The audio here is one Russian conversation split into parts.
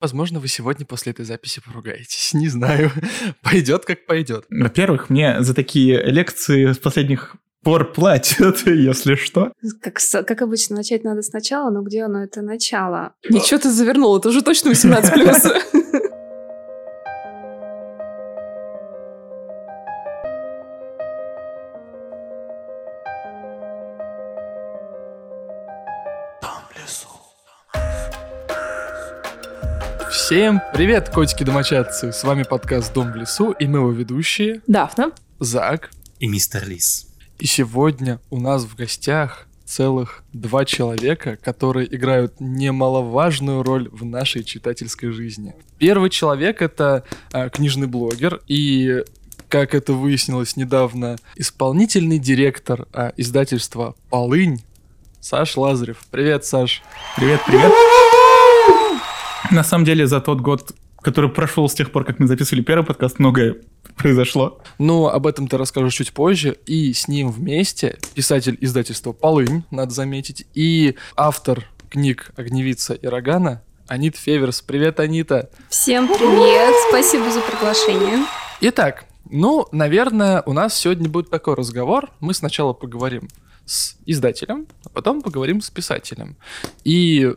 Возможно, вы сегодня после этой записи поругаетесь. Не знаю. Пойдет как пойдет. Во-первых, мне за такие лекции с последних пор платят, если что. Как, как обычно, начать надо сначала, но где оно это начало? Ничего ты завернул, это уже точно 18+. Всем привет, котики-домочадцы! С вами подкаст «Дом в лесу» и мы его ведущие Дафна, Зак и мистер Лис. И сегодня у нас в гостях целых два человека, которые играют немаловажную роль в нашей читательской жизни. Первый человек — это а, книжный блогер и как это выяснилось недавно, исполнительный директор а, издательства «Полынь» Саш Лазарев. Привет, Саш. Привет, привет. На самом деле, за тот год, который прошел с тех пор, как мы записывали первый подкаст, многое произошло. Ну, об этом ты расскажешь чуть позже. И с ним вместе писатель издательства «Полынь», надо заметить, и автор книг «Огневица» и «Рогана» Анит Феверс. Привет, Анита! Всем привет! Спасибо за приглашение. Итак, ну, наверное, у нас сегодня будет такой разговор. Мы сначала поговорим с издателем, а потом поговорим с писателем. И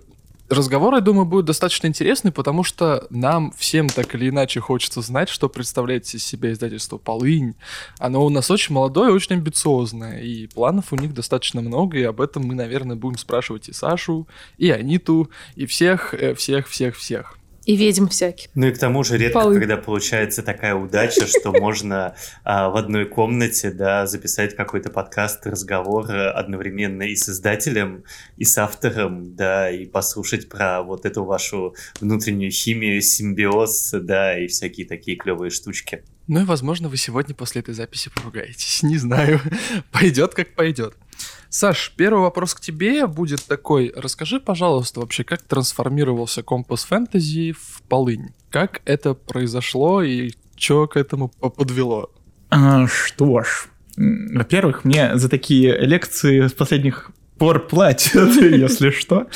Разговор, я думаю, будет достаточно интересный, потому что нам всем так или иначе хочется знать, что представляет из себя издательство «Полынь». Оно у нас очень молодое очень амбициозное, и планов у них достаточно много, и об этом мы, наверное, будем спрашивать и Сашу, и Аниту, и всех, э, всех, всех, всех. И ведьм всяких. Ну и к тому же редко, Полы. когда получается такая удача, что можно а, в одной комнате да, записать какой-то подкаст, разговор одновременно и с издателем, и с автором, да, и послушать про вот эту вашу внутреннюю химию, симбиоз, да, и всякие такие клевые штучки. Ну и, возможно, вы сегодня после этой записи поругаетесь. Не знаю. Пойдет как пойдет. Саш, первый вопрос к тебе будет такой. Расскажи, пожалуйста, вообще, как трансформировался компас фэнтези в полынь? Как это произошло и что к этому подвело? А, что ж, во-первых, мне за такие лекции с последних пор платят, если что.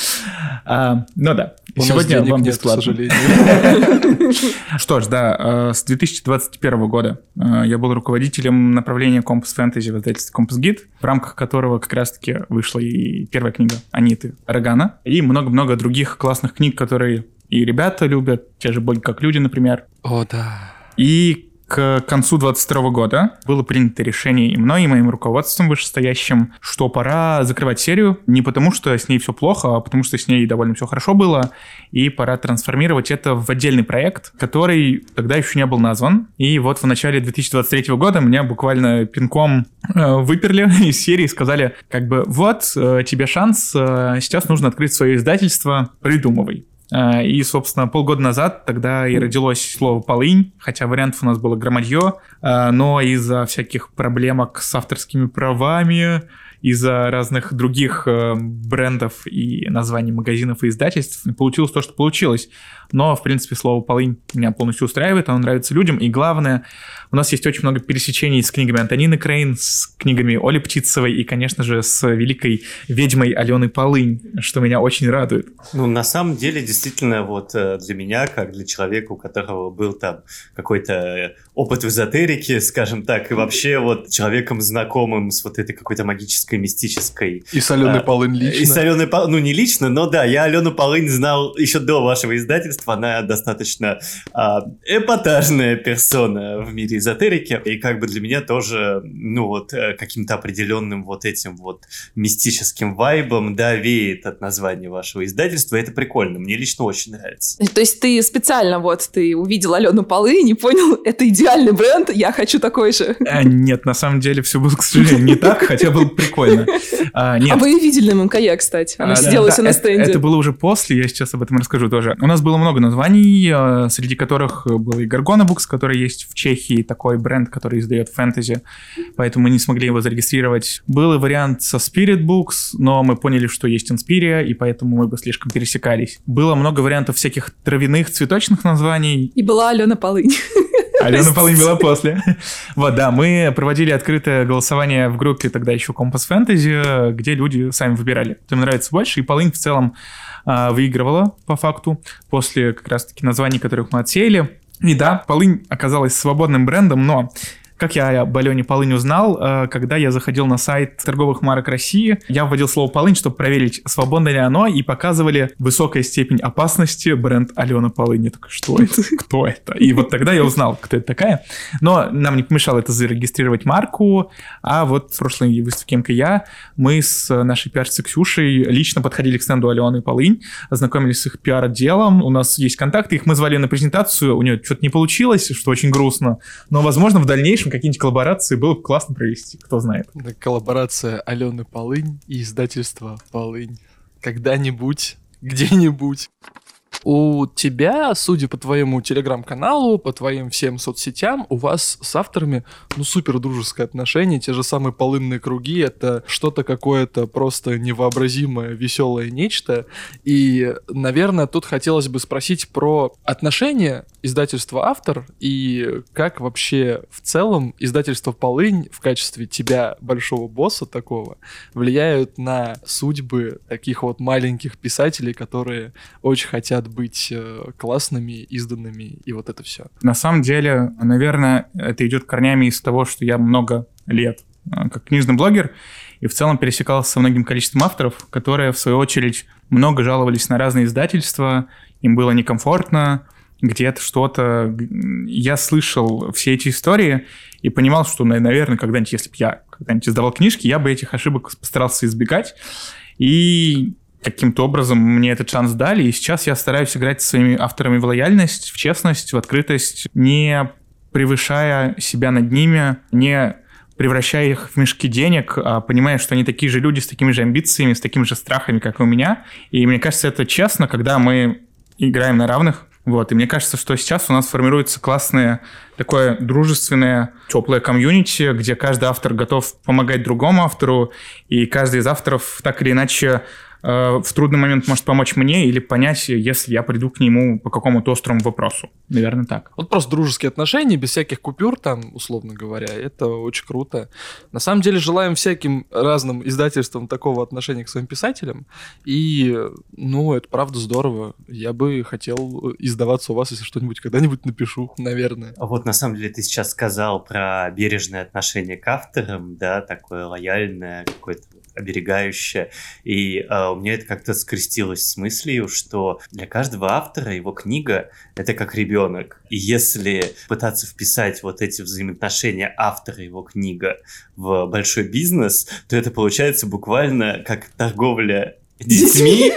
А, ну да, У сегодня вам нет, бесплатно. к сожалению. Что ж, да, э, с 2021 года э, я был руководителем направления Compass Fantasy в издательстве Compass Guide, в рамках которого как раз-таки вышла и первая книга Аниты Рогана, и много-много других классных книг, которые и ребята любят, те же «Боль как люди», например. О, да. И к концу 22 года было принято решение и мной, и моим руководством вышестоящим, что пора закрывать серию, не потому что с ней все плохо, а потому что с ней довольно все хорошо было, и пора трансформировать это в отдельный проект, который тогда еще не был назван. И вот в начале 2023 года меня буквально пинком э, выперли из серии и сказали, как бы, вот, э, тебе шанс, э, сейчас нужно открыть свое издательство, придумывай. А, и, собственно, полгода назад тогда и родилось слово «полынь», хотя вариантов у нас было громадье, а, но из-за всяких проблемок с авторскими правами, из-за разных других э, брендов и названий магазинов и издательств получилось то, что получилось. Но, в принципе, слово «полынь» меня полностью устраивает, оно нравится людям. И главное, у нас есть очень много пересечений с книгами Антонины Крейн, с книгами Оли Птицевой и, конечно же, с великой ведьмой Алены Полынь, что меня очень радует. Ну, на самом деле, действительно, вот э, для меня, как для человека, у которого был там какой-то опыт в эзотерике, скажем так, и вообще вот человеком знакомым с вот этой какой-то магической, мистической... И с Аленой а, Полынь лично. И с Аленой Полынь, ну не лично, но да, я Алену Полынь знал еще до вашего издательства, она достаточно а, эпатажная персона в мире эзотерики, и как бы для меня тоже, ну вот, э, каким-то определенным вот этим вот мистическим вайбом, да, веет от названия вашего издательства, это прикольно, мне лично очень нравится. То есть ты специально вот, ты увидел Алену Полынь и понял, это идея идеальный бренд, я хочу такой же. А, нет, на самом деле все было, к сожалению, не так, хотя было прикольно. А, нет. а вы видели на МКЯ, кстати, она а, сидела да, на стенде. Это, это было уже после, я сейчас об этом расскажу тоже. У нас было много названий, а, среди которых был и Gargona Books, который есть в Чехии, такой бренд, который издает фэнтези, поэтому мы не смогли его зарегистрировать. Был и вариант со Spirit Books, но мы поняли, что есть Inspiria, и поэтому мы бы слишком пересекались. Было много вариантов всяких травяных, цветочных названий. И была Алена Полынь. Алена Полынь была после. Вот, да, мы проводили открытое голосование в группе тогда еще Компас Фэнтези, где люди сами выбирали, кто им нравится больше, и Полынь в целом а, выигрывала по факту после как раз-таки названий, которых мы отсеяли. И да, полынь оказалась свободным брендом, но как я об Алене Полынь узнал, э, когда я заходил на сайт торговых марок России, я вводил слово полынь, чтобы проверить, свободно ли оно, и показывали высокая степень опасности бренд Алена Полынь. Я такой, что это? Кто это? И вот тогда я узнал, кто это такая. Но нам не помешало это зарегистрировать марку, а вот в прошлой выставке МКЯ мы с нашей пиарщицей Ксюшей лично подходили к стенду Алены Полынь, ознакомились с их пиар-отделом, у нас есть контакты, их мы звали на презентацию, у нее что-то не получилось, что очень грустно, но, возможно, в дальнейшем дальнейшем какие-нибудь коллаборации было бы классно провести, кто знает. Коллаборация Алены Полынь и издательства Полынь. Когда-нибудь, где-нибудь. У тебя, судя по твоему телеграм-каналу, по твоим всем соцсетям, у вас с авторами, ну, супер дружеское отношение, те же самые полынные круги, это что-то какое-то просто невообразимое, веселое нечто. И, наверное, тут хотелось бы спросить про отношения издательства-автор и как вообще в целом издательство «Полынь» в качестве тебя, большого босса такого, влияют на судьбы таких вот маленьких писателей, которые очень хотят быть э, классными, изданными, и вот это все. На самом деле, наверное, это идет корнями из того, что я много лет э, как книжный блогер, и в целом пересекался со многим количеством авторов, которые, в свою очередь, много жаловались на разные издательства, им было некомфортно, где-то что-то. Я слышал все эти истории и понимал, что, наверное, когда-нибудь, если бы я когда-нибудь издавал книжки, я бы этих ошибок постарался избегать. И каким-то образом мне этот шанс дали, и сейчас я стараюсь играть со своими авторами в лояльность, в честность, в открытость, не превышая себя над ними, не превращая их в мешки денег, а понимая, что они такие же люди с такими же амбициями, с такими же страхами, как и у меня. И мне кажется, это честно, когда мы играем на равных. Вот, и мне кажется, что сейчас у нас формируется классное такое дружественное, теплое комьюнити, где каждый автор готов помогать другому автору, и каждый из авторов так или иначе в трудный момент может помочь мне или понять, если я приду к нему по какому-то острому вопросу. Наверное, так. Вот просто дружеские отношения, без всяких купюр там, условно говоря, это очень круто. На самом деле желаем всяким разным издательствам такого отношения к своим писателям. И, ну, это правда здорово. Я бы хотел издаваться у вас, если что-нибудь когда-нибудь напишу, наверное. А вот на самом деле ты сейчас сказал про бережное отношение к авторам, да, такое лояльное, какое-то оберегающее. И э, у меня это как-то скрестилось с мыслью, что для каждого автора его книга — это как ребенок. И если пытаться вписать вот эти взаимоотношения автора и его книга в большой бизнес, то это получается буквально как торговля детьми,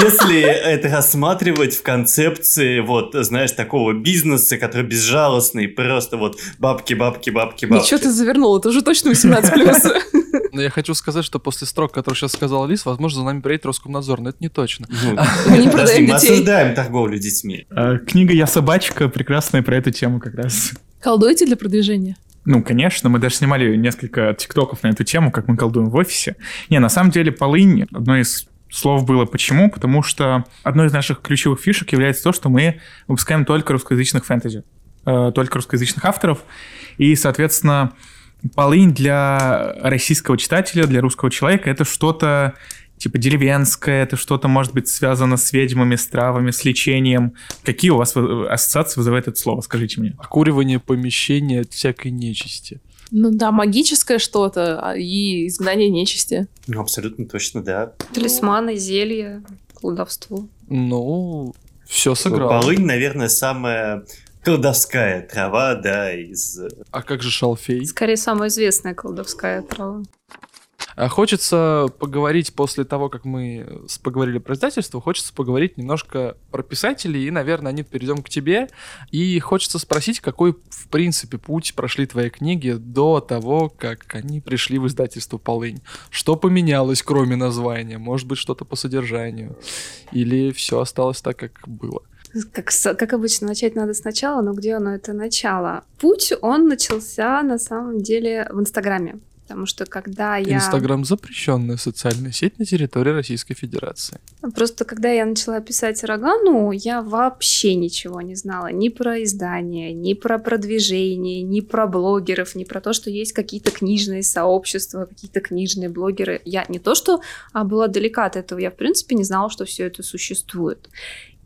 если это рассматривать в концепции, вот, знаешь, такого бизнеса, который безжалостный, просто вот бабки, бабки, бабки, бабки. Ничего ты завернул, это уже точно 18+. Но я хочу сказать, что после строк, который сейчас сказал Лис, возможно, за нами приедет Роскомнадзор, но это не точно. Ну, мы не продаем детей. Мы осуждаем торговлю детьми. А, книга «Я собачка» прекрасная про эту тему как раз. Колдуете для продвижения? Ну, конечно, мы даже снимали несколько тиктоков на эту тему, как мы колдуем в офисе. Не, на самом деле, полынь — одно из слов было. Почему? Потому что одной из наших ключевых фишек является то, что мы выпускаем только русскоязычных фэнтези, э, только русскоязычных авторов. И, соответственно, полынь для российского читателя, для русского человека это что-то типа деревенское, это что-то может быть связано с ведьмами, с травами, с лечением. Какие у вас ассоциации вызывает это слово? Скажите мне. Окуривание помещения от всякой нечисти. Ну да, магическое что-то а, и изгнание нечисти. Ну, абсолютно точно, да. Талисманы, зелья, колдовство. Ну, все сыграло. Полынь, наверное, самая колдовская трава, да, из... А как же шалфей? Скорее, самая известная колдовская трава. А хочется поговорить после того, как мы поговорили про издательство, хочется поговорить немножко про писателей, и, наверное, они перейдем к тебе. И хочется спросить, какой, в принципе, путь прошли твои книги до того, как они пришли в издательство «Полынь». Что поменялось, кроме названия? Может быть, что-то по содержанию? Или все осталось так, как было? Как, как обычно, начать надо сначала, но где оно это начало? Путь, он начался на самом деле в Инстаграме. Потому что когда я... Инстаграм запрещенная социальная сеть на территории Российской Федерации. Просто когда я начала писать Рогану, я вообще ничего не знала. Ни про издание, ни про продвижение, ни про блогеров, ни про то, что есть какие-то книжные сообщества, какие-то книжные блогеры. Я не то, что а, была далека от этого, я, в принципе, не знала, что все это существует.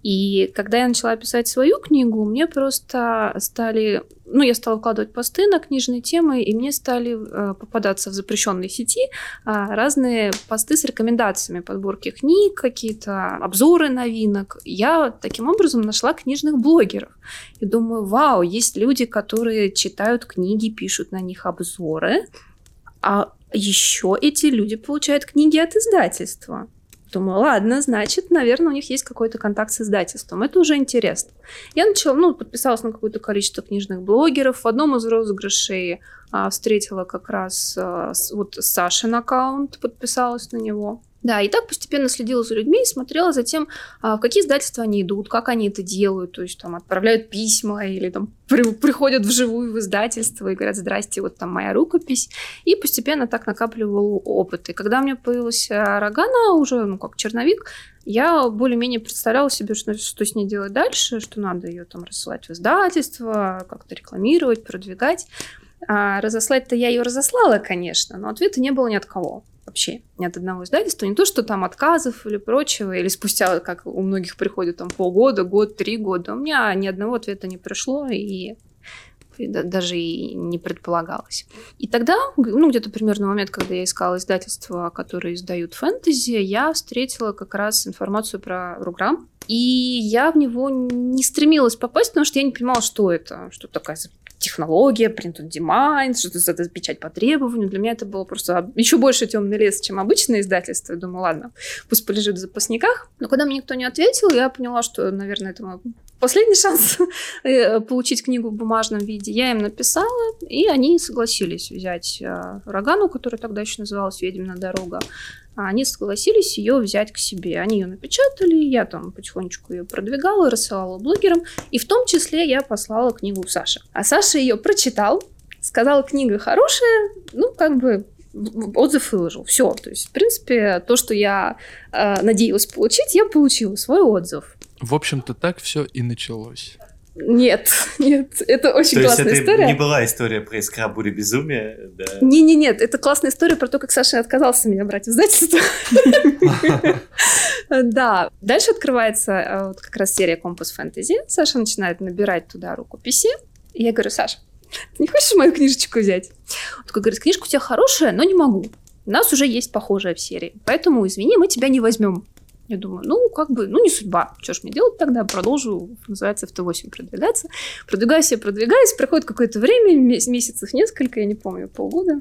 И когда я начала писать свою книгу, мне просто стали... Ну, я стала вкладывать посты на книжные темы, и мне стали э, попадаться в запрещенной сети э, разные посты с рекомендациями подборки книг, какие-то обзоры новинок. Я таким образом нашла книжных блогеров. И думаю, вау, есть люди, которые читают книги, пишут на них обзоры, а еще эти люди получают книги от издательства. Думаю, ладно, значит, наверное, у них есть какой-то контакт с издательством. Это уже интересно. Я начала, ну, подписалась на какое-то количество книжных блогеров. В одном из розыгрышей а, встретила как раз а, вот Сашин аккаунт, подписалась на него. Да, и так постепенно следила за людьми и смотрела за тем, а, в какие издательства они идут, как они это делают, то есть там отправляют письма или там при, приходят вживую в издательство и говорят, здрасте, вот там моя рукопись. И постепенно так накапливал опыт. И когда у меня появилась а, Рогана, уже, ну, как черновик, я более-менее представляла себе, что, что с ней делать дальше, что надо ее там рассылать в издательство, как-то рекламировать, продвигать. А разослать-то я ее разослала, конечно, но ответа не было ни от кого вообще ни от одного издательства. Не то, что там отказов или прочего, или спустя, как у многих приходит там полгода, год, три года. У меня ни одного ответа не пришло, и даже и не предполагалось. И тогда, ну, где-то примерно момент, когда я искала издательства, которые издают фэнтези, я встретила как раз информацию про Руграм, и я в него не стремилась попасть, потому что я не понимала, что это, что такая технология, print on demand, что то это печать по требованию. Для меня это было просто еще больше темный лес, чем обычное издательство. Я думаю, ладно, пусть полежит в запасниках. Но когда мне никто не ответил, я поняла, что, наверное, это мой последний шанс э, получить книгу в бумажном виде. Я им написала, и они согласились взять э, Рогану, которая тогда еще называлась «Ведьмина дорога», они согласились ее взять к себе. Они ее напечатали, я там потихонечку ее продвигала, рассылала блогерам, и в том числе я послала книгу Саше. А Саша ее прочитал, сказал, книга хорошая, ну, как бы отзыв выложил. Все. То есть, в принципе, то, что я э, надеялась получить, я получила свой отзыв. В общем-то, так все и началось. Нет, нет, это очень То классная есть это история. не была история про искра бури безумия, да? Не, не, нет, это классная история про то, как Саша отказался меня брать в издательство. Да, дальше открывается э, как раз серия Компас Фэнтези. Саша начинает набирать туда рукописи. И я говорю, Саша, ты не хочешь мою книжечку взять? Он такой говорит, книжка у тебя хорошая, но не могу. У нас уже есть похожая в серии, поэтому, извини, мы тебя не возьмем. Я думаю, ну, как бы, ну, не судьба. Что ж мне делать тогда? Продолжу, называется, в Т8 продвигаться. Продвигаюсь я, продвигаюсь. Проходит какое-то время, месяцев несколько, я не помню, полгода.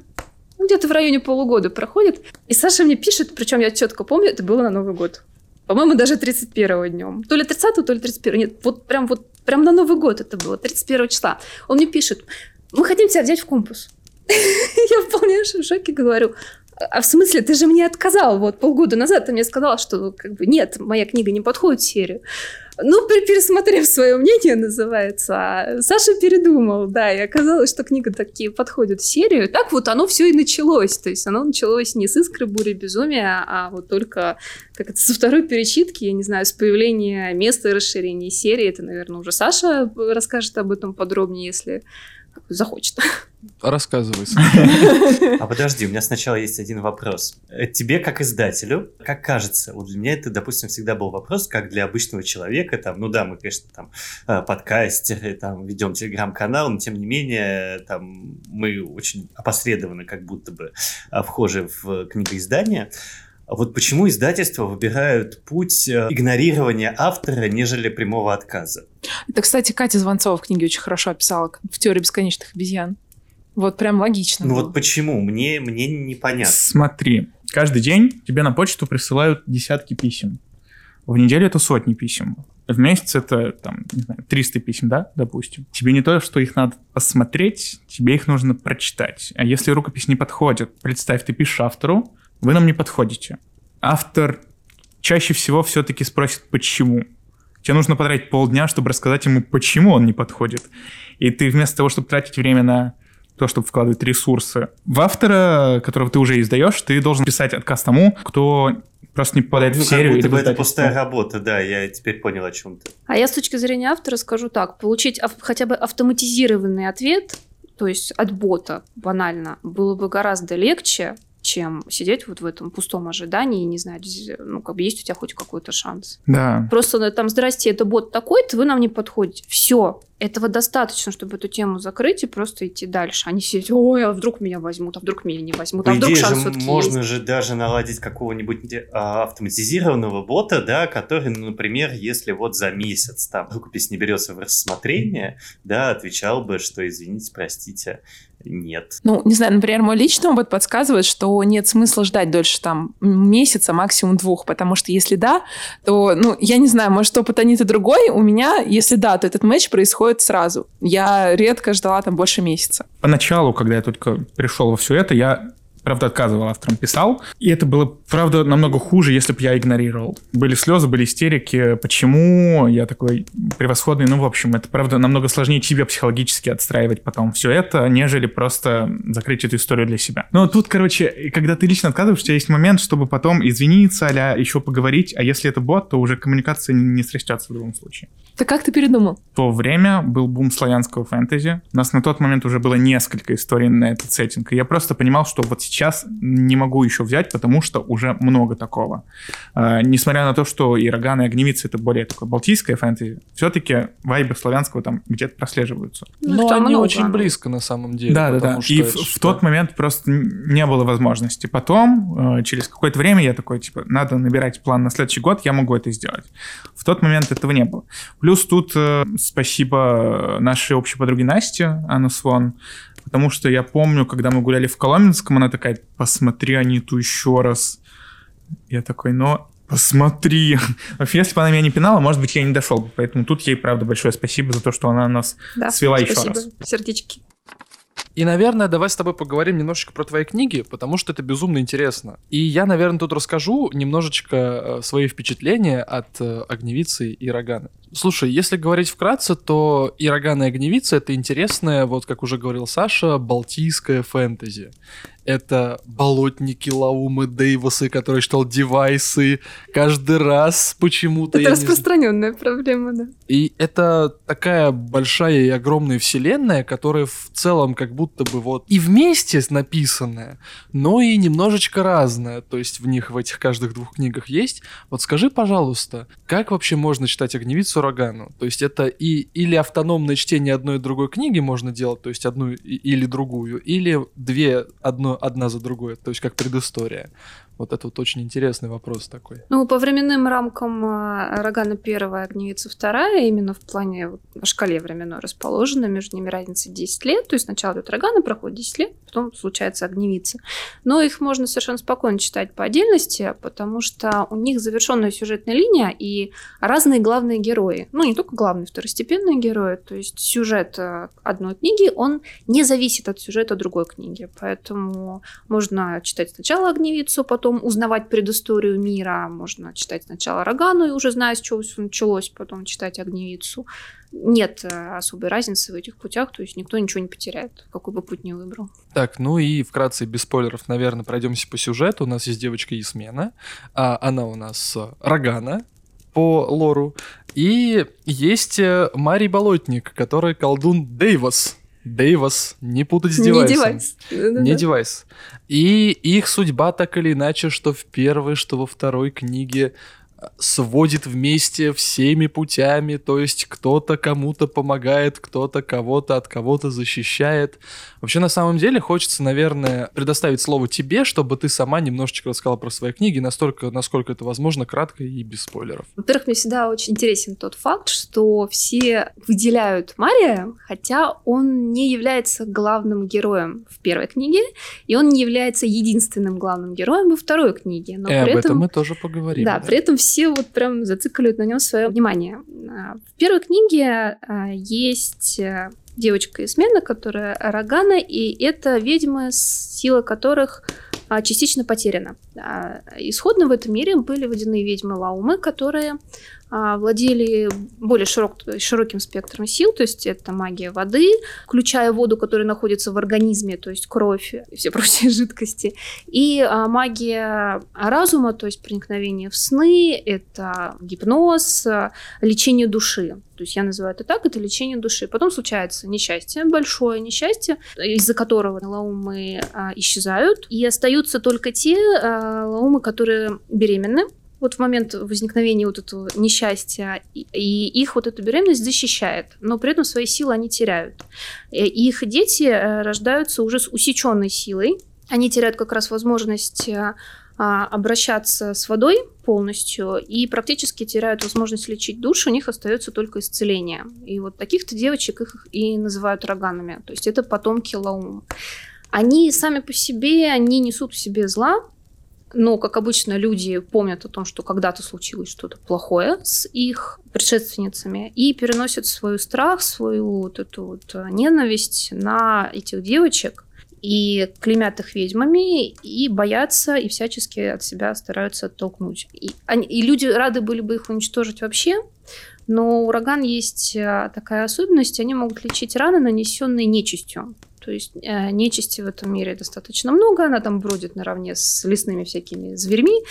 Ну, где-то в районе полугода проходит. И Саша мне пишет, причем я четко помню, это было на Новый год. По-моему, даже 31-го днем. То ли 30 то ли 31 Нет, вот прям вот прям на Новый год это было, 31 числа. Он мне пишет, мы хотим тебя взять в компас. Я в полнейшем шоке говорю, а в смысле, ты же мне отказал вот полгода назад, ты мне сказал, что как бы нет, моя книга не подходит в серию. Ну, пересмотрев свое мнение, называется, а Саша передумал, да, и оказалось, что книга такие подходит в серию. Так вот оно все и началось. То есть оно началось не с искры бури безумия, а вот только как это, со второй перечитки, я не знаю, с появления места расширения серии. Это, наверное, уже Саша расскажет об этом подробнее, если захочет. Рассказывай. А подожди, у меня сначала есть один вопрос. Э, Тебе, как издателю, как кажется, вот для меня это, допустим, всегда был вопрос, как для обычного человека, там, ну да, мы, конечно, там, э, подкастеры, там, ведем телеграм-канал, но, тем не менее, там, мы очень опосредованно как будто бы э, вхожи в книгоиздание. Вот почему издательства выбирают путь игнорирования автора, нежели прямого отказа? Это, кстати, Катя Звонцова в книге очень хорошо описала в теории бесконечных обезьян. Вот прям логично. Ну было. вот почему? Мне, мне непонятно. Смотри, каждый день тебе на почту присылают десятки писем. В неделю это сотни писем. В месяц это, там, не знаю, 300 писем, да, допустим. Тебе не то, что их надо посмотреть, тебе их нужно прочитать. А если рукопись не подходит, представь, ты пишешь автору, вы нам не подходите. Автор чаще всего все-таки спросит, почему. Тебе нужно потратить полдня, чтобы рассказать ему, почему он не подходит. И ты вместо того, чтобы тратить время на то, чтобы вкладывать ресурсы. В автора, которого ты уже издаешь, ты должен писать отказ тому, кто просто не попадает ну, в серию. Как будто бы это пустая работа, да, я теперь понял о чем ты. А я с точки зрения автора скажу так. Получить ав- хотя бы автоматизированный ответ, то есть от бота, банально, было бы гораздо легче, чем сидеть вот в этом пустом ожидании и не знать, ну, как бы есть у тебя хоть какой-то шанс. Да. Просто ну, там, здрасте, это бот такой-то, вы нам не подходите. Все. Этого достаточно, чтобы эту тему закрыть и просто идти дальше. А не сидеть, ой, а вдруг меня возьмут, а вдруг меня не возьмут, а По вдруг идее шанс же все-таки можно есть. же даже наладить какого-нибудь а, автоматизированного бота, да, который, ну, например, если вот за месяц там рукопись не берется в рассмотрение, да, отвечал бы, что извините, простите, нет. Ну, не знаю, например, мой личный опыт подсказывает, что нет смысла ждать дольше там месяца, максимум двух, потому что если да, то, ну, я не знаю, может, опыт Аниты другой, у меня, если да, то этот матч происходит сразу. Я редко ждала там больше месяца. Поначалу, когда я только пришел во все это, я правда, отказывал авторам, писал. И это было, правда, намного хуже, если бы я игнорировал. Были слезы, были истерики. Почему я такой превосходный? Ну, в общем, это, правда, намного сложнее тебе психологически отстраивать потом все это, нежели просто закрыть эту историю для себя. Но тут, короче, когда ты лично отказываешь, у тебя есть момент, чтобы потом извиниться, а еще поговорить. А если это бот, то уже коммуникация не срастется в любом случае. Так как ты передумал? В то время был бум славянского фэнтези. У нас на тот момент уже было несколько историй на этот сеттинг. И я просто понимал, что вот сейчас не могу еще взять, потому что уже много такого. А, несмотря на то, что и Роган, и Огневица это более такое балтийское фэнтези, все-таки вайбы славянского там где-то прослеживаются. Ну, Но они много, очень близко на самом деле. Да, да, да. И в, в тот момент просто не было возможности. Потом, э, через какое-то время, я такой, типа, надо набирать план на следующий год, я могу это сделать. В тот момент этого не было. Плюс тут э, спасибо нашей общей подруге Насте, Анна Свон, потому что я помню, когда мы гуляли в Коломенском, она такая, посмотри Аниту еще раз. Я такой, но посмотри. Вообще, если бы она меня не пинала, может быть, я не дошел бы. Поэтому тут ей, правда, большое спасибо за то, что она нас Да, свела еще спасибо. раз. Сердечки. И, наверное, давай с тобой поговорим немножечко про твои книги, потому что это безумно интересно. И я, наверное, тут расскажу немножечко э, свои впечатления от э, Огневицы и Роганы. Слушай, если говорить вкратце, то и Рогана, и Огневица — это интересное, вот как уже говорил Саша, балтийское фэнтези. Это болотники, лаумы, Дейвосы, которые читал девайсы каждый раз почему-то. Это я не распространенная проблема, да. И это такая большая и огромная вселенная, которая в целом как будто бы вот и вместе написанная, но и немножечко разная. То есть в них, в этих каждых двух книгах есть. Вот скажи, пожалуйста, как вообще можно читать «Огневицу Рогану»? То есть это и или автономное чтение одной и другой книги можно делать, то есть одну или другую, или две, одно, одна за другой, то есть как предыстория. Вот это вот очень интересный вопрос такой. Ну, по временным рамкам а, Рогана первая, Огневица вторая, именно в плане вот, на шкале временной расположена, между ними разница 10 лет, то есть сначала идет Рогана, проходит 10 лет, потом случается Огневица. Но их можно совершенно спокойно читать по отдельности, потому что у них завершенная сюжетная линия и разные главные герои. Ну, не только главные, второстепенные герои, то есть сюжет э, одной книги, он не зависит от сюжета другой книги, поэтому можно читать сначала Огневицу, потом узнавать предысторию мира, можно читать сначала Рогану и уже зная, с чего все началось, потом читать Огневицу. Нет э, особой разницы в этих путях, то есть никто ничего не потеряет, какой бы путь ни выбрал. Так, ну и вкратце, без спойлеров, наверное, пройдемся по сюжету. У нас есть девочка Ясмена, а она у нас э, Рогана по лору. И есть э, Марий Болотник, который колдун Дейвос. Дейвос, не путать с Не девайсом. девайс. Да-да-да. Не девайс. И их судьба так или иначе, что в первой, что во второй книге сводит вместе всеми путями, то есть кто-то кому-то помогает, кто-то кого-то от кого-то защищает. Вообще, на самом деле, хочется, наверное, предоставить слово тебе, чтобы ты сама немножечко рассказала про свои книги, настолько, насколько это возможно, кратко и без спойлеров. Во-первых, мне всегда очень интересен тот факт, что все выделяют Мария, хотя он не является главным героем в первой книге, и он не является единственным главным героем во второй книге. Но и при об этом этом мы тоже поговорим. да, при этом все вот прям зацикливают на нем свое внимание. А, В первой книге а, есть э, девочка из Смена, которая Рогана, и это ведьмы, сила которых а, частично потеряна. Исходно в этом мире были водяные ведьмы Лаумы, которые владели более широк, широким спектром сил, то есть это магия воды, включая воду, которая находится в организме, то есть кровь и все прочие жидкости, и а, магия разума, то есть проникновение в сны, это гипноз, лечение души. То есть я называю это так, это лечение души. Потом случается несчастье, большое несчастье, из-за которого лаумы а, исчезают, и остаются только те а, лаумы, которые беременны, вот в момент возникновения вот этого несчастья, и их вот эта беременность защищает, но при этом свои силы они теряют. И их дети э, рождаются уже с усеченной силой, они теряют как раз возможность э, а, обращаться с водой полностью и практически теряют возможность лечить душу, у них остается только исцеление. И вот таких-то девочек их и называют роганами, то есть это потомки Лаум. Они сами по себе, они несут в себе зла, но, как обычно, люди помнят о том, что когда-то случилось что-то плохое с их предшественницами и переносят свой страх, свою вот эту вот э, ненависть на этих девочек и клеймят их ведьмами, и боятся, и всячески от себя стараются оттолкнуть. И, они, и люди рады были бы их уничтожить вообще, но ураган есть э, такая особенность, они могут лечить раны, нанесенные нечистью. То есть э, нечисти в этом мире достаточно много, она там бродит наравне с лесными всякими зверьми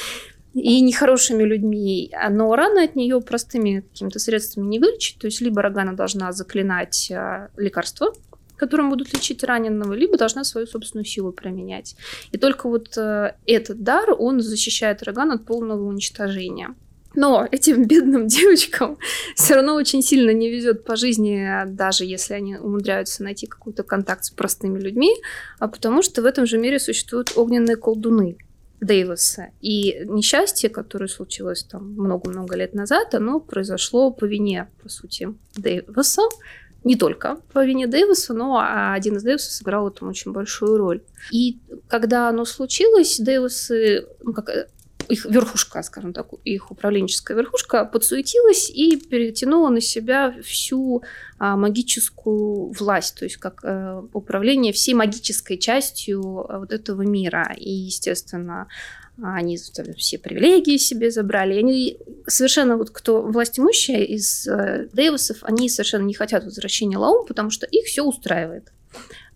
и нехорошими людьми, но рано от нее простыми какими-то средствами не вылечить. То есть либо Рогана должна заклинать э, лекарства, которым будут лечить раненого, либо должна свою собственную силу применять. И только вот э, этот дар, он защищает Роган от полного уничтожения. Но этим бедным девочкам все равно очень сильно не везет по жизни, даже если они умудряются найти какой-то контакт с простыми людьми, а потому что в этом же мире существуют огненные колдуны Дейвиса. И несчастье, которое случилось там много-много лет назад, оно произошло по вине, по сути, Дейвиса. Не только по вине Дэвиса, но один из Дэвисов сыграл в этом очень большую роль. И когда оно случилось, Дэвисы, ну, как их верхушка, скажем так, их управленческая верхушка подсуетилась и перетянула на себя всю а, магическую власть, то есть как а, управление всей магической частью а, вот этого мира. И, естественно, они все привилегии себе забрали. И они совершенно вот кто власть имущая из э, Дэвисов, они совершенно не хотят возвращения Лаум, потому что их все устраивает.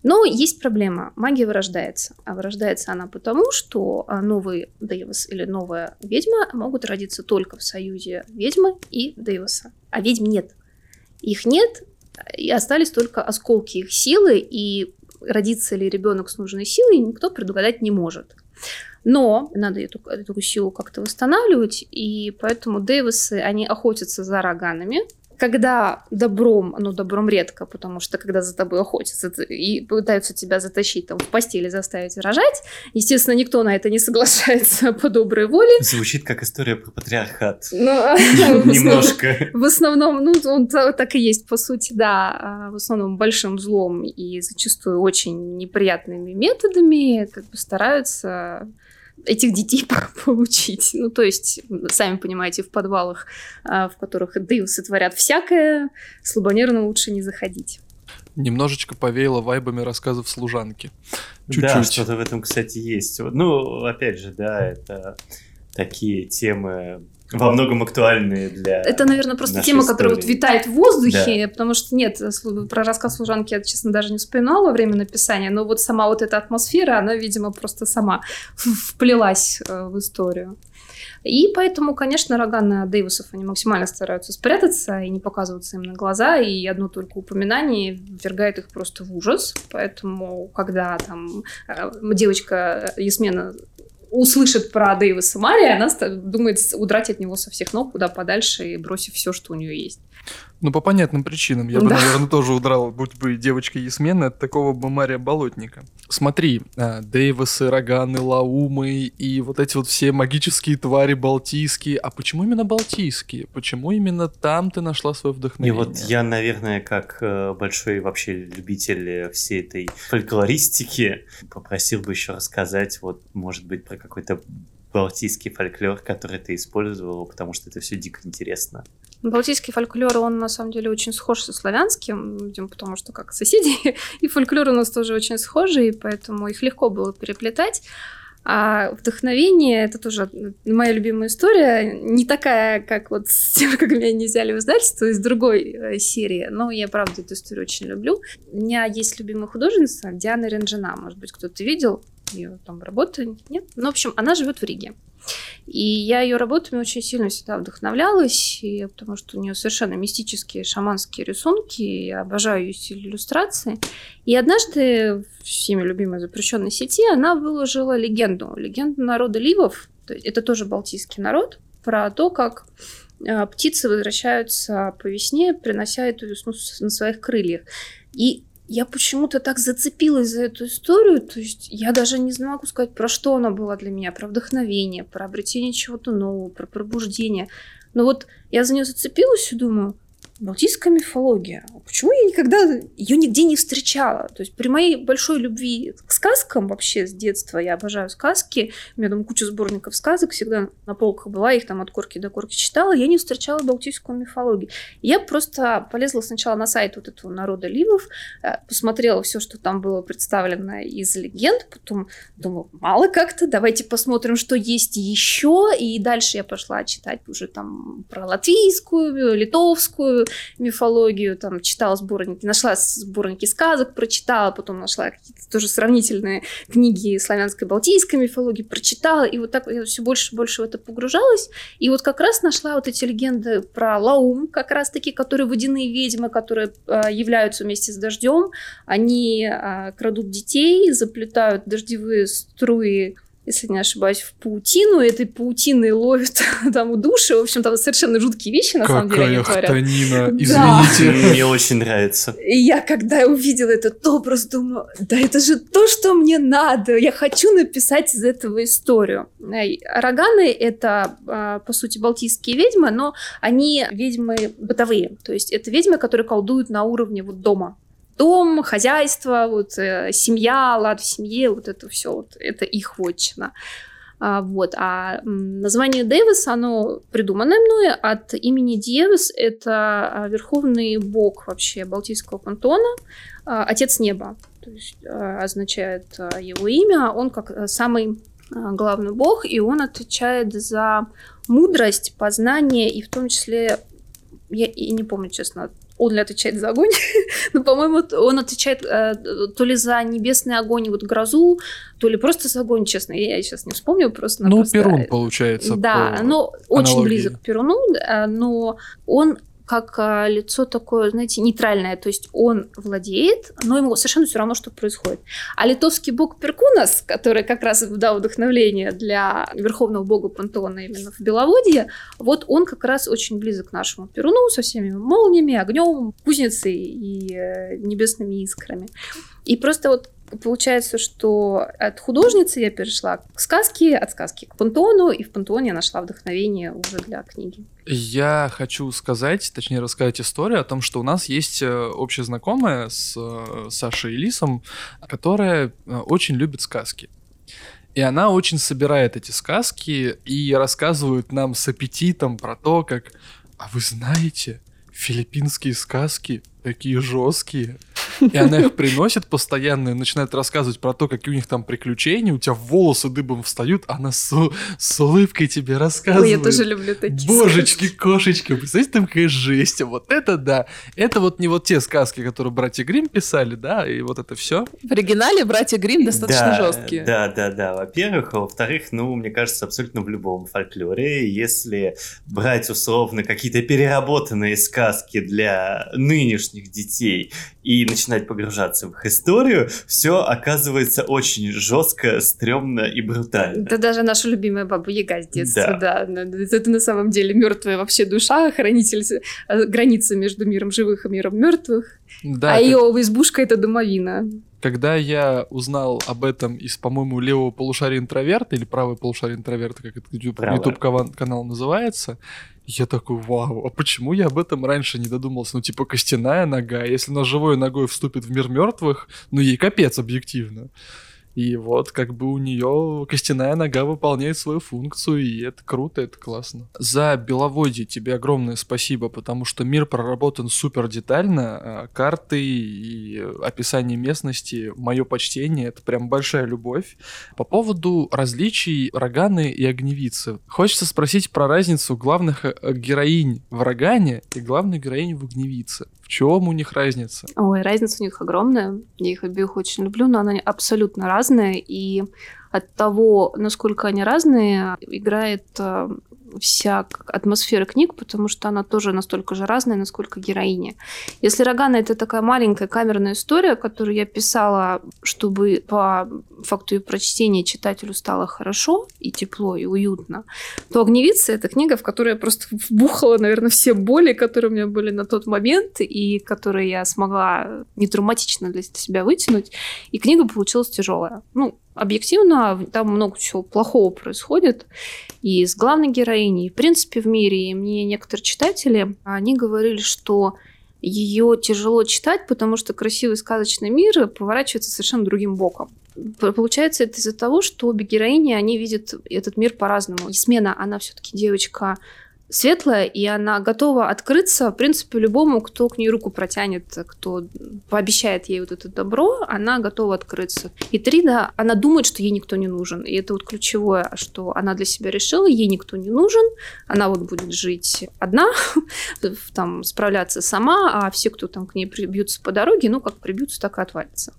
Но есть проблема. Магия вырождается. А вырождается она потому, что а, новый Дейвос или новая ведьма могут родиться только в союзе ведьмы и Дейвоса. А ведьм нет. Их нет, и остались только осколки их силы, и родится ли ребенок с нужной силой, никто предугадать не может. Но надо эту, эту силу как-то восстанавливать, и поэтому Дэвисы, они охотятся за роганами, когда добром, ну добром редко, потому что когда за тобой охотятся и пытаются тебя затащить там в постели, заставить рожать, естественно, никто на это не соглашается по доброй воле. Звучит как история про патриархат. Ну, Немножко. В основном, ну, он так и есть, по сути, да, а в основном большим злом и зачастую очень неприятными методами как бы стараются этих детей получить. Ну, то есть, сами понимаете, в подвалах, а, в которых Дейвсы творят всякое, слабонервно лучше не заходить. Немножечко повеяло вайбами рассказов служанки. Чуть-чуть. Да, что-то в этом, кстати, есть. Ну, опять же, да, это такие темы во многом актуальные для Это, наверное, просто тема, истории. которая вот витает в воздухе, да. потому что нет, про рассказ служанки я, честно, даже не вспоминала во время написания, но вот сама вот эта атмосфера, она, видимо, просто сама вплелась э, в историю. И поэтому, конечно, Роган Дэвисов, они максимально стараются спрятаться и не показываться им на глаза, и одно только упоминание ввергает их просто в ужас. Поэтому, когда там э, девочка Ясмена услышит про Дэвиса Мария, она думает удрать от него со всех ног куда подальше и бросив все, что у нее есть. Ну, по понятным причинам. Я да. бы, наверное, тоже удрал, будь бы девочка Ясмена, от такого бы Мария Болотника. Смотри, э, Дейвисы, Роганы, Лаумы и вот эти вот все магические твари балтийские. А почему именно балтийские? Почему именно там ты нашла свое вдохновение? И вот я, наверное, как э, большой вообще любитель всей этой фольклористики, попросил бы еще рассказать, вот, может быть, про какой-то балтийский фольклор, который ты использовал, потому что это все дико интересно. Балтийский фольклор, он на самом деле очень схож со славянским, видимо, потому что как соседи, и фольклор у нас тоже очень схожий, поэтому их легко было переплетать. А вдохновение это тоже моя любимая история. Не такая, как вот с тем, как меня не взяли в издательство, из другой э, серии. Но я, правда, эту историю очень люблю. У меня есть любимая художница Диана Ренжина. Может быть, кто-то видел ее там работы? Нет? Ну, в общем, она живет в Риге. И я ее работами очень сильно всегда вдохновлялась, и, потому что у нее совершенно мистические шаманские рисунки, я обожаю ее стиль иллюстрации. И однажды в всеми любимой запрещенной сети она выложила легенду, легенду народа Ливов, то есть это тоже балтийский народ, про то, как э, птицы возвращаются по весне, принося эту весну на своих крыльях. И я почему-то так зацепилась за эту историю, то есть я даже не могу сказать, про что она была для меня, про вдохновение, про обретение чего-то нового, про пробуждение. Но вот я за нее зацепилась и думаю, Балтийская мифология. Почему я никогда ее нигде не встречала? То есть при моей большой любви к сказкам вообще с детства, я обожаю сказки, у меня там куча сборников сказок, всегда на полках была, их там от корки до корки читала, я не встречала балтийскую мифологию. Я просто полезла сначала на сайт вот этого народа Ливов, э, посмотрела все, что там было представлено из легенд, потом думала, мало как-то, давайте посмотрим, что есть еще, и дальше я пошла читать уже там про латвийскую, литовскую, мифологию, там, читала сборники, нашла сборники сказок, прочитала, потом нашла какие-то тоже сравнительные книги славянской, балтийской мифологии, прочитала, и вот так я все больше и больше в это погружалась, и вот как раз нашла вот эти легенды про Лаум, как раз таки, которые водяные ведьмы, которые э, являются вместе с дождем, они э, крадут детей, заплетают дождевые струи если не ошибаюсь, в паутину, и этой паутиной ловят там у души. В общем, там совершенно жуткие вещи, на Какая самом деле, они творят. хтонина, Да. извините. Мне очень нравится. И я, когда увидела этот образ, думаю, да это же то, что мне надо. Я хочу написать из этого историю. Роганы — это, а, по сути, балтийские ведьмы, но они ведьмы бытовые. То есть это ведьмы, которые колдуют на уровне вот дома. Дом, хозяйство, вот, э, семья, лад в семье, вот это все, вот, это их вотчина. А, вот. А название Дэвис, оно придуманное мною от имени Девис. Это а, верховный бог вообще Балтийского пантеона, а, отец неба. То есть а, означает его имя. Он как а, самый главный бог, и он отвечает за мудрость, познание, и в том числе, я и не помню, честно, он ли отвечает за огонь, но, по-моему, он отвечает э, то ли за небесный огонь, вот грозу, то ли просто за огонь, честно, я сейчас не вспомню просто. Ну, Перун, получается. Да, по ну, очень аналогии. близок к Перуну, э, но он как а, лицо такое, знаете, нейтральное, то есть он владеет, но ему совершенно все равно, что происходит. А литовский бог Перкунас, который как раз дал вдохновление для верховного бога пантеона именно в Беловодье, вот он как раз очень близок к нашему Перуну со всеми молниями, огнем, кузницей и э, небесными искрами. И просто вот получается, что от художницы я перешла к сказке, от сказки к пантеону, и в пантеоне я нашла вдохновение уже для книги. Я хочу сказать, точнее рассказать историю о том, что у нас есть э, общая знакомая с э, Сашей и Лисом, которая э, очень любит сказки. И она очень собирает эти сказки и рассказывает нам с аппетитом про то, как... А вы знаете, филиппинские сказки такие жесткие. И она их приносит постоянно и начинает рассказывать про то, какие у них там приключения, у тебя волосы дыбом встают, она с, с улыбкой тебе рассказывает. Ой, я тоже люблю такие Божечки, кошечки, представляете, там какая жесть. Вот это да. Это вот не вот те сказки, которые братья Грим писали, да, и вот это все. В оригинале братья Грим достаточно Да, жесткие. Да, да, да. Во-первых, а во-вторых, ну, мне кажется, абсолютно в любом фольклоре, если брать условно какие-то переработанные сказки для нынешних детей и начинать погружаться в их историю, все оказывается очень жестко, стрёмно и брутально. Это даже наша любимая баба Яга с детства, да. Это на самом деле мертвая вообще душа, хранитель э, границы между миром живых и миром мертвых. Да, а как- ее избушка это домовина. Когда я узнал об этом из, по-моему, левого полушария интроверта или правого полушария интроверта, как это YouTube, канал называется, я такой, вау, а почему я об этом раньше не додумался? Ну, типа, костяная нога, если она живой ногой вступит в мир мертвых, ну, ей капец объективно. И вот как бы у нее костяная нога выполняет свою функцию, и это круто, это классно. За Беловодье тебе огромное спасибо, потому что мир проработан супер детально, а, карты и описание местности, мое почтение, это прям большая любовь. По поводу различий Роганы и Огневицы. Хочется спросить про разницу главных э, героинь в Рогане и главной героини в Огневице. Чем у них разница? Ой, разница у них огромная. Я их обеих очень люблю, но она абсолютно разная. И от того, насколько они разные, играет э, вся атмосфера книг, потому что она тоже настолько же разная, насколько героиня. Если Рогана это такая маленькая камерная история, которую я писала, чтобы по факту ее прочтения читателю стало хорошо и тепло, и уютно, то «Огневица» — это книга, в которой я просто вбухала, наверное, все боли, которые у меня были на тот момент, и которые я смогла не травматично для себя вытянуть. И книга получилась тяжелая. Ну, объективно там много чего плохого происходит и с главной героиней, и в принципе в мире. И мне некоторые читатели, они говорили, что ее тяжело читать, потому что красивый сказочный мир поворачивается совершенно другим боком. Получается это из-за того, что обе героини, они видят этот мир по-разному. Смена, она все-таки девочка светлая, и она готова открыться, в принципе, любому, кто к ней руку протянет, кто пообещает ей вот это добро, она готова открыться. И Трида, она думает, что ей никто не нужен. И это вот ключевое, что она для себя решила, ей никто не нужен, она вот будет жить одна, там, справляться сама, а все, кто там к ней прибьются по дороге, ну, как прибьются, так и отвалятся.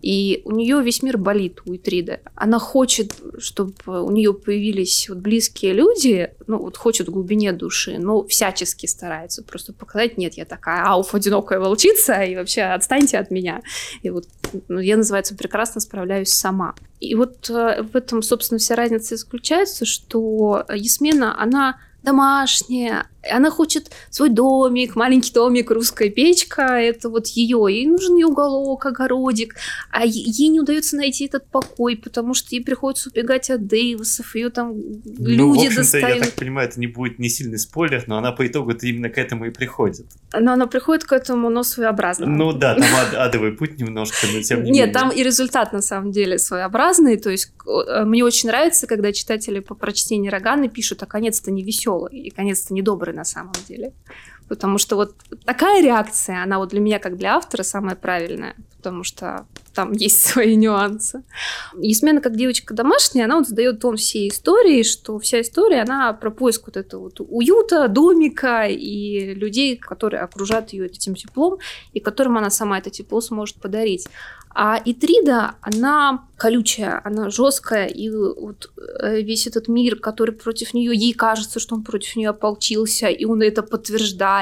И у нее весь мир болит, у Итриды. Она хочет, чтобы у нее появились вот близкие люди, ну вот хочет в глубине души, но всячески старается просто показать, нет, я такая ауф, одинокая волчица, и вообще отстаньте от меня. И вот ну, я, называется, прекрасно справляюсь сама. И вот э, в этом, собственно, вся разница заключается, что Ясмина, она домашняя, она хочет свой домик, маленький домик, русская печка, это вот ее. Ей нужен ее уголок, огородик, а ей не удается найти этот покой, потому что ей приходится убегать от Дейвисов, ее там ну, люди в достают. я так понимаю, это не будет не сильный спойлер, но она по итогу именно к этому и приходит. Но она приходит к этому, но своеобразно. Ну да, там ад адовый путь немножко, но тем не Нет, там и результат на самом деле своеобразный, то есть э, мне очень нравится, когда читатели по прочтении Роганы пишут, а конец-то не веселый, и конец-то не добрый на самом деле. Потому что вот такая реакция, она вот для меня, как для автора, самая правильная, потому что там есть свои нюансы. Есмена, как девочка домашняя, она вот задает тон всей истории, что вся история, она про поиск вот этого вот уюта, домика и людей, которые окружают ее этим теплом, и которым она сама это тепло сможет подарить. А Итрида, она колючая, она жесткая, и вот э, весь этот мир, который против нее, ей кажется, что он против нее ополчился, и он это подтверждает,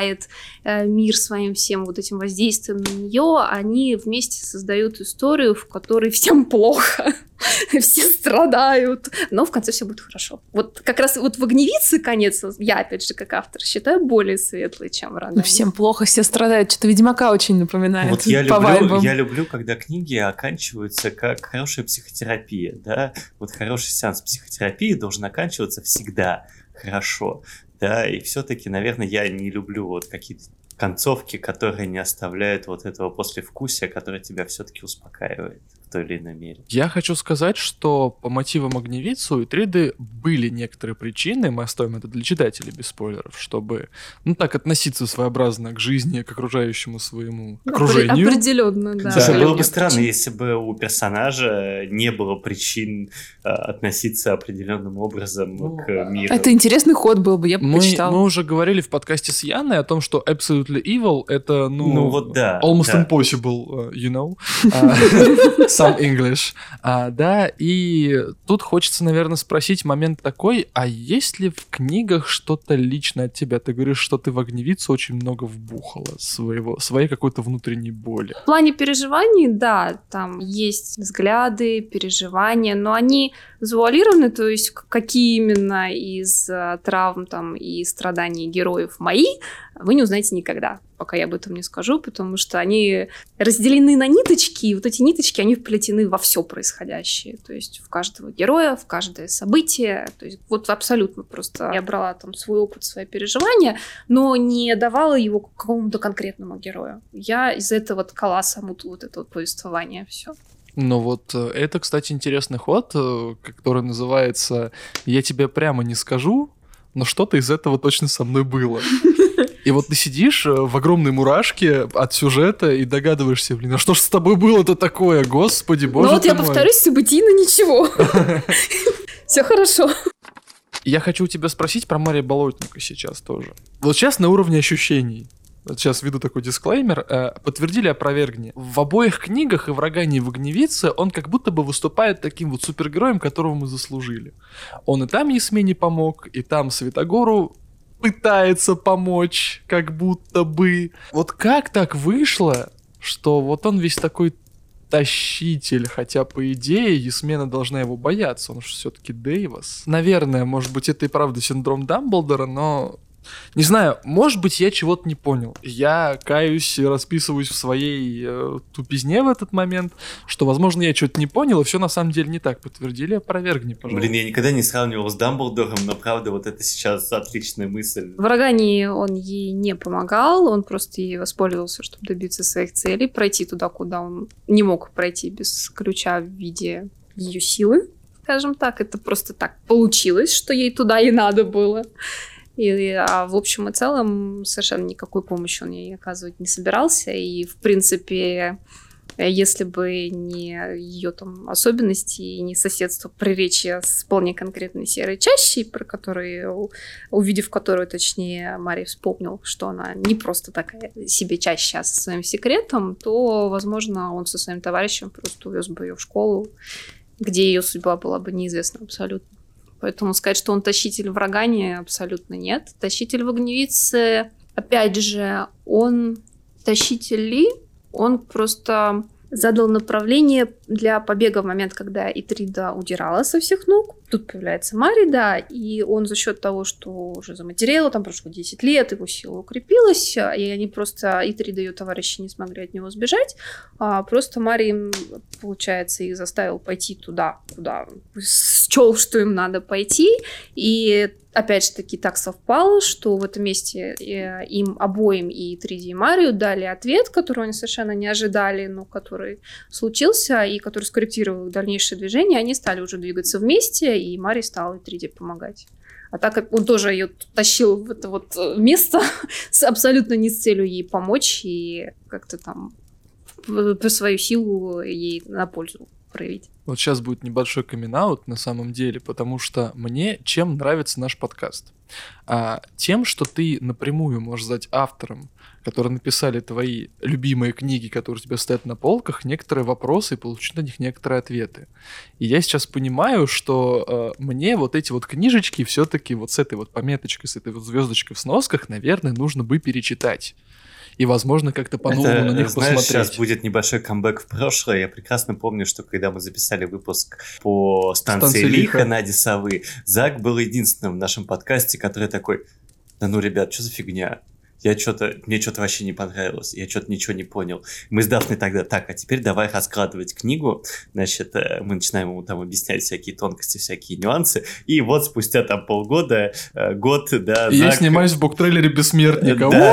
э, мир своим всем вот этим воздействием на нее, они вместе создают историю, в которой всем плохо. все страдают, но в конце все будет хорошо. Вот как раз вот в «Огневице» конец, я, опять же, как автор, считаю более светлый, чем в «Ранане». Ну, всем плохо, все страдают. Что-то «Ведьмака» очень напоминает Вот я люблю, я люблю, когда книги оканчиваются как хорошая психотерапия, да? Вот хороший сеанс психотерапии должен оканчиваться всегда хорошо, да, и все-таки, наверное, я не люблю вот какие-то концовки, которые не оставляют вот этого послевкусия, которое тебя все-таки успокаивает в той или иной мере. Я хочу сказать, что по мотивам Огневицу и 3D были некоторые причины, мы оставим это для читателей без спойлеров, чтобы, ну так, относиться своеобразно к жизни, к окружающему своему окружению. Определенно, да. Слушай, было бы странно, причин. если бы у персонажа не было причин а, относиться определенным образом ну, к миру. Это интересный ход был бы, я бы мы, почитал. Мы уже говорили в подкасте с Яной о том, что Absolutely Evil это, ну, ну вот да, almost да. impossible, uh, you know. some English. А, да, и тут хочется, наверное, спросить момент такой, а есть ли в книгах что-то личное от тебя? Ты говоришь, что ты в огневицу очень много вбухала своего, своей какой-то внутренней боли. В плане переживаний, да, там есть взгляды, переживания, но они завуалированы, то есть какие именно из э, травм там и страданий героев мои, вы не узнаете никогда, пока я об этом не скажу, потому что они разделены на ниточки, и вот эти ниточки, они вплетены во все происходящее, то есть в каждого героя, в каждое событие, то есть вот абсолютно просто я брала там свой опыт, свои переживания, но не давала его какому-то конкретному герою. Я из этого ткала саму вот это вот повествование все. Ну вот э, это, кстати, интересный ход, э, который называется «Я тебе прямо не скажу, но что-то из этого точно со мной было». И вот ты сидишь э, в огромной мурашке от сюжета и догадываешься, блин, а что ж с тобой было-то такое? Господи, боже Ну вот я мой. повторюсь, событийно ничего. Все хорошо. Я хочу у тебя спросить про Мария Болотника сейчас тоже. Вот сейчас на уровне ощущений. Сейчас введу такой дисклеймер. Э, подтвердили, опровергни. В обоих книгах и в «Рогане» и в «Огневице» он как будто бы выступает таким вот супергероем, которого мы заслужили. Он и там Ясмене помог, и там Святогору пытается помочь, как будто бы. Вот как так вышло, что вот он весь такой тащитель, хотя по идее Ясмена должна его бояться, он же все-таки Дейвас. Наверное, может быть это и правда синдром Дамблдора, но не знаю, может быть, я чего-то не понял. Я каюсь и расписываюсь в своей э, тупизне в этот момент, что, возможно, я что-то не понял, и все на самом деле не так. Подтвердили, опровергни, пожалуйста. Блин, я никогда не сравнивал с Дамблдором, но правда вот это сейчас отличная мысль. В Рогане он ей не помогал, он просто ей воспользовался, чтобы добиться своих целей, пройти туда, куда он не мог пройти без ключа в виде ее силы. Скажем так, это просто так получилось, что ей туда и надо было. И, а в общем и целом совершенно никакой помощи он ей оказывать не собирался. И, в принципе, если бы не ее там особенности и не соседство приречия с вполне конкретной серой чащей, про которую, увидев которую, точнее, Мария вспомнил, что она не просто такая себе чаще, а со своим секретом, то, возможно, он со своим товарищем просто увез бы ее в школу, где ее судьба была бы неизвестна абсолютно. Поэтому сказать, что он тащитель в Рогане, абсолютно нет. Тащитель в Огневице, опять же, он тащитель ли? Он просто задал направление для побега в момент, когда Итрида удирала со всех ног. Тут появляется Мари, да, и он за счет того, что уже заматерело, там прошло 10 лет, его сила укрепилась, и они просто, Итрида и ее товарищи не смогли от него сбежать, а просто Мари, получается, их заставил пойти туда, куда счел, что им надо пойти, и опять же таки так совпало, что в этом месте э, им обоим и 3D и Марию дали ответ, который они совершенно не ожидали, но который случился и который скорректировал дальнейшее движение. Они стали уже двигаться вместе, и Мари стала 3D помогать. А так как он тоже ее тащил в это вот э, место абсолютно не с целью ей помочь и как-то там по свою силу ей на пользу проявить. Вот сейчас будет небольшой камин на самом деле, потому что мне чем нравится наш подкаст? А, тем, что ты напрямую можешь задать авторам, которые написали твои любимые книги, которые у тебя стоят на полках, некоторые вопросы и получить на них некоторые ответы. И я сейчас понимаю, что э, мне вот эти вот книжечки все-таки вот с этой вот пометочкой, с этой вот звездочкой в сносках, наверное, нужно бы перечитать и, возможно, как-то по-новому на них знаешь, посмотреть. сейчас будет небольшой камбэк в прошлое. Я прекрасно помню, что когда мы записали выпуск по станции, Станции Лиха Лиха. на Совы, Зак был единственным в нашем подкасте, который такой, да ну, ребят, что за фигня? Я что-то, мне что-то вообще не понравилось, я что-то ничего не понял. Мы с Дафной тогда, так, а теперь давай раскладывать книгу, значит, э, мы начинаем ему там объяснять всякие тонкости, всякие нюансы, и вот спустя там полгода, э, год, да, И я Зак- снимаюсь в буктрейлере «Бессмертника». да,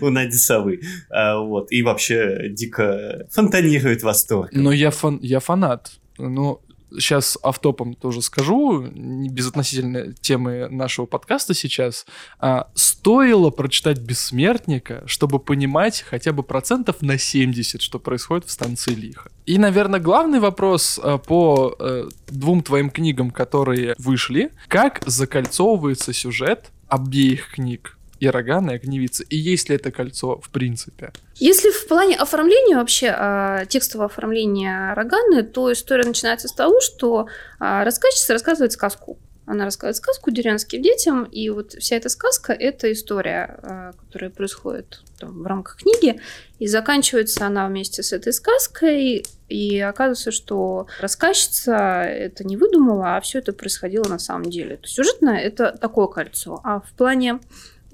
у Нади Совы. А, вот, и вообще дико фонтанирует восторг. Но я, фан, я фанат. Ну, сейчас автопом тоже скажу, не безотносительно темы нашего подкаста сейчас. А, стоило прочитать «Бессмертника», чтобы понимать хотя бы процентов на 70, что происходит в станции Лиха. И, наверное, главный вопрос а, по э, двум твоим книгам, которые вышли. Как закольцовывается сюжет обеих книг? И Рогана, и Огневица. И есть ли это кольцо в принципе? Если в плане оформления вообще, а, текстового оформления Роганы, то история начинается с того, что а, рассказчица рассказывает сказку. Она рассказывает сказку деревенским детям, и вот вся эта сказка — это история, а, которая происходит там, в рамках книги, и заканчивается она вместе с этой сказкой, и оказывается, что рассказчица это не выдумала, а все это происходило на самом деле. То сюжетно это такое кольцо. А в плане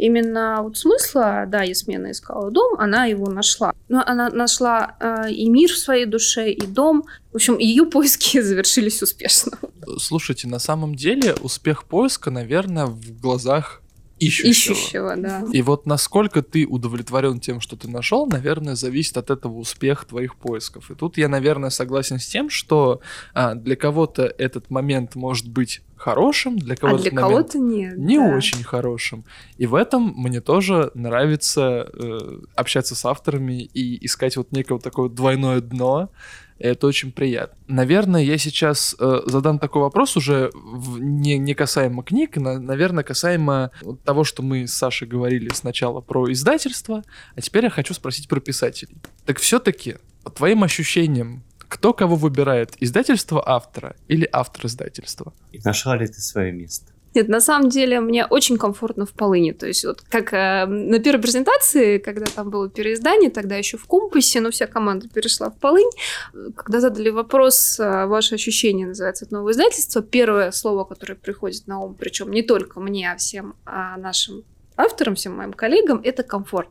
именно вот смысла, да, Ясмена искала дом, она его нашла. Но она нашла э, и мир в своей душе, и дом. В общем, ее поиски завершились успешно. Слушайте, на самом деле успех поиска, наверное, в глазах ищущего. Ищущего, да. И вот насколько ты удовлетворен тем, что ты нашел, наверное, зависит от этого успех твоих поисков. И тут я, наверное, согласен с тем, что а, для кого-то этот момент может быть хорошим, для А кого-то для момент кого-то нет. не да. очень хорошим. И в этом мне тоже нравится э, общаться с авторами и искать вот некое вот такое двойное дно. Это очень приятно. Наверное, я сейчас э, задам такой вопрос уже в- не, не касаемо книг, на- наверное, касаемо того, что мы с Сашей говорили сначала про издательство, а теперь я хочу спросить про писателей. Так все-таки, по твоим ощущениям, кто кого выбирает, издательство автора или автор издательства? И нашла ли ты свое место? Нет, на самом деле мне очень комфортно в полыне. То есть вот как э, на первой презентации, когда там было переиздание, тогда еще в компасе, но вся команда перешла в полынь. Когда задали вопрос, э, ваши ощущения называется это новое издательство, первое слово, которое приходит на ум, причем не только мне, а всем а, нашим авторам, всем моим коллегам, это комфорт.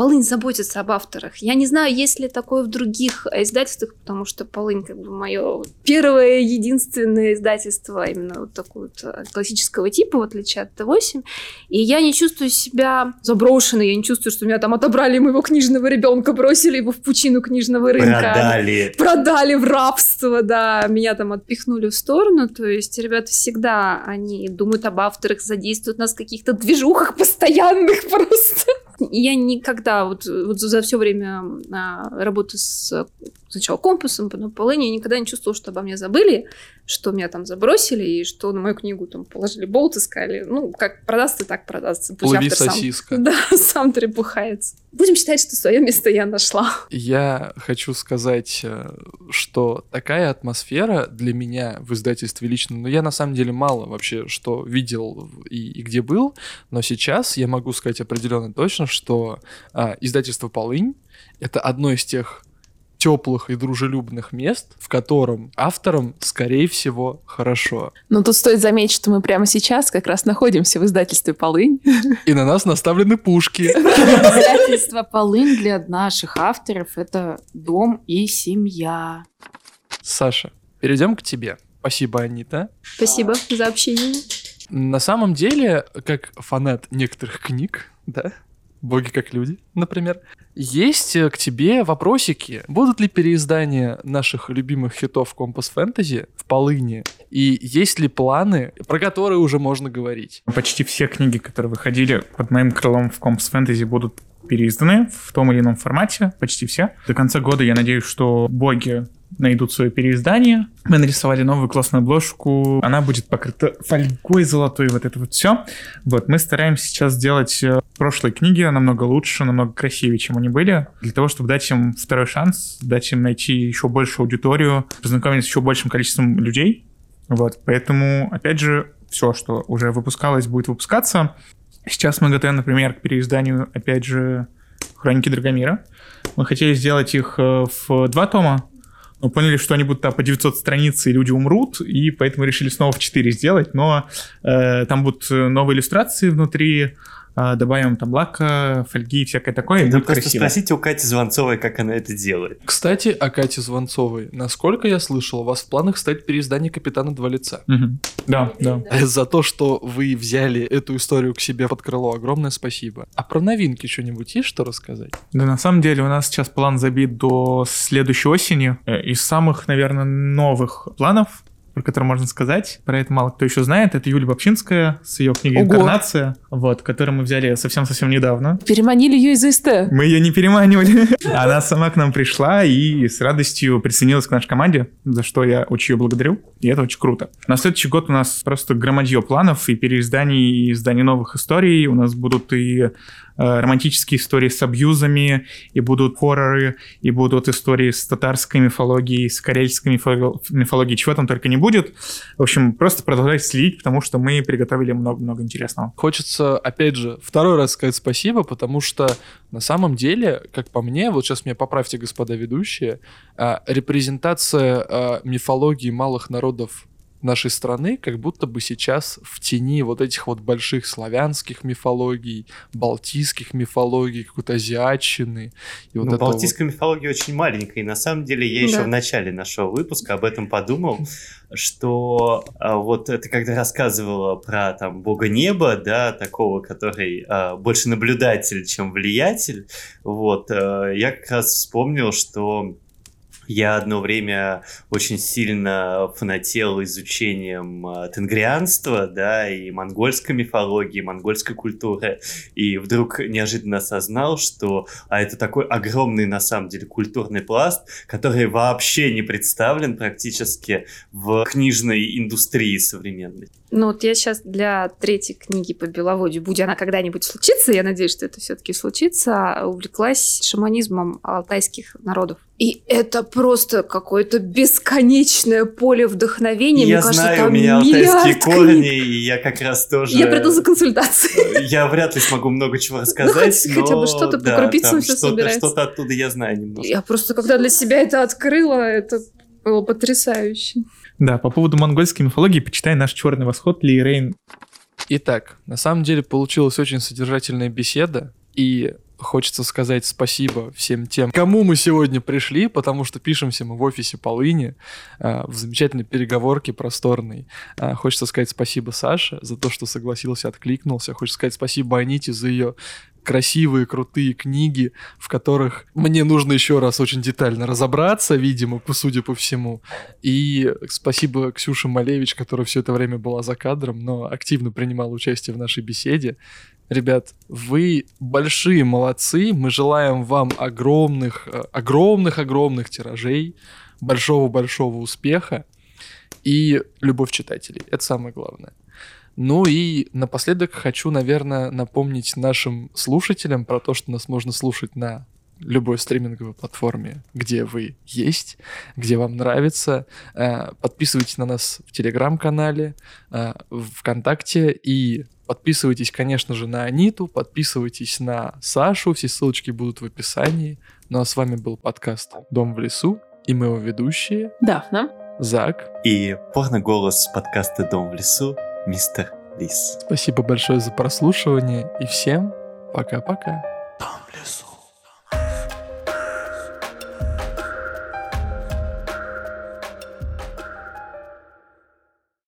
Полынь заботится об авторах. Я не знаю, есть ли такое в других издательствах, потому что Полынь как бы мое первое, единственное издательство именно вот такого вот э, классического типа, в отличие от Т8. И я не чувствую себя заброшенной, я не чувствую, что меня там отобрали моего книжного ребенка, бросили его в пучину книжного рынка. Продали. Продали в рабство, да, меня там отпихнули в сторону, то есть ребята всегда, они думают об авторах, задействуют нас в каких-то движухах постоянных просто. Я никогда, вот, вот за все время а, работы с сначала компасом, потом полынью, я никогда не чувствовала, что обо мне забыли, что меня там забросили, и что на мою книгу там положили болт и сказали, ну, как продастся, так продастся. Пусть Лови автор сам- сосиска. Да, сам трепыхается. Будем считать, что свое место я нашла. Я хочу сказать, э, что такая атмосфера для меня в издательстве лично, ну я на самом деле мало вообще что видел и, и где был, но сейчас я могу сказать определенно точно, что а, издательство Полынь это одно из тех теплых и дружелюбных мест, в котором авторам, скорее всего, хорошо. Но тут стоит заметить, что мы прямо сейчас как раз находимся в издательстве «Полынь». И на нас наставлены пушки. Издательство «Полынь» для наших авторов — это дом и семья. Саша, перейдем к тебе. Спасибо, Анита. Спасибо за общение. На самом деле, как фанат некоторых книг, да, боги как люди, например, есть э, к тебе вопросики. Будут ли переиздания наших любимых хитов Компас Фэнтези в полыне? И есть ли планы, про которые уже можно говорить? Почти все книги, которые выходили под моим крылом в Компс Фэнтези, будут переизданы в том или ином формате, почти все. До конца года я надеюсь, что боги найдут свое переиздание. Мы нарисовали новую классную обложку. Она будет покрыта фольгой золотой, вот это вот все. Вот, мы стараемся сейчас сделать э, прошлые книги намного лучше, намного красивее, чем они были, для того, чтобы дать им второй шанс, дать им найти еще большую аудиторию, познакомиться с еще большим количеством людей. Вот, поэтому, опять же, все, что уже выпускалось, будет выпускаться. Сейчас мы готовим, например, к переизданию, опять же, Хроники Драгомира. Мы хотели сделать их э, в два тома, но поняли, что они будут там по 900 страниц, и люди умрут, и поэтому решили снова в 4 сделать, но э, там будут э, новые иллюстрации внутри, добавим там лака, фольги и всякое такое, и Да будет просто красиво. спросите у Кати Звонцовой, как она это делает. Кстати, о Кате Звонцовой. Насколько я слышал, у вас в планах стать переиздание «Капитана Два лица». Мгм. Да, да. За то, что вы взяли эту историю к себе под крыло, огромное спасибо. А про новинки что-нибудь есть что рассказать? Да, на самом деле у нас сейчас план забит до следующей осени. Э, Из самых, наверное, новых планов, про которые можно сказать, про это мало кто еще знает, это Юлия Бабчинская с ее книгой Ого. «Инкарнация», вот, которую мы взяли совсем-совсем недавно. Переманили ее из ИСТ. Мы ее не переманивали. Она сама к нам пришла и с радостью присоединилась к нашей команде, за что я очень ее благодарю. И это очень круто. На следующий год у нас просто громадье планов и переизданий, и изданий новых историй. У нас будут и романтические истории с абьюзами, и будут хорроры, и будут истории с татарской мифологией, с карельской мифо- мифологией, чего там только не будет. В общем, просто продолжайте следить, потому что мы приготовили много-много интересного. Хочется, опять же, второй раз сказать спасибо, потому что на самом деле, как по мне, вот сейчас меня поправьте, господа ведущие, а, репрезентация а, мифологии малых народов нашей страны как будто бы сейчас в тени вот этих вот больших славянских мифологий, балтийских мифологий, какой-то азиатчины. И вот ну, балтийская вот... мифология очень маленькая, и на самом деле я еще да. в начале нашего выпуска об этом подумал, что а, вот ты когда рассказывала про там бога неба, да, такого, который а, больше наблюдатель, чем влиятель, вот, а, я как раз вспомнил, что я одно время очень сильно фанател изучением э, тенгрианства, да, и монгольской мифологии, монгольской культуры, и вдруг неожиданно осознал, что а это такой огромный, на самом деле, культурный пласт, который вообще не представлен практически в книжной индустрии современной. Ну вот я сейчас для третьей книги по Беловодью, будь она когда-нибудь случится, я надеюсь, что это все-таки случится, увлеклась шаманизмом алтайских народов. И это просто какое-то бесконечное поле вдохновения. Я Мне кажется, знаю, у меня алтайские книг. корни, и я как раз тоже... Я приду за консультацией. Я вряд ли смогу много чего ну, рассказать, но... Хотя бы что-то по крупицам все собирается. Что-то оттуда я знаю немножко. Я просто, когда для себя это открыла, это было потрясающе. Да, по поводу монгольской мифологии, почитай наш «Черный восход» Ли Рейн. Итак, на самом деле получилась очень содержательная беседа, и хочется сказать спасибо всем тем, кому мы сегодня пришли, потому что пишемся мы в офисе Полыни, а, в замечательной переговорке просторной. А, хочется сказать спасибо Саше за то, что согласился, откликнулся. Хочется сказать спасибо Аните за ее красивые, крутые книги, в которых мне нужно еще раз очень детально разобраться, видимо, судя по всему. И спасибо Ксюше Малевич, которая все это время была за кадром, но активно принимала участие в нашей беседе. Ребят, вы большие молодцы. Мы желаем вам огромных, э, огромных, огромных тиражей, большого-большого успеха и любовь читателей. Это самое главное. Ну и напоследок хочу, наверное, напомнить нашим слушателям про то, что нас можно слушать на любой стриминговой платформе, где вы есть, где вам нравится. Э, подписывайтесь на нас в Телеграм-канале, э, в ВКонтакте. И подписывайтесь, конечно же, на Аниту, подписывайтесь на Сашу, все ссылочки будут в описании. Ну а с вами был подкаст «Дом в лесу» и мы его ведущие Дафна, Зак. И порно-голос подкаста «Дом в лесу» мистер Лис. Спасибо большое за прослушивание и всем пока-пока.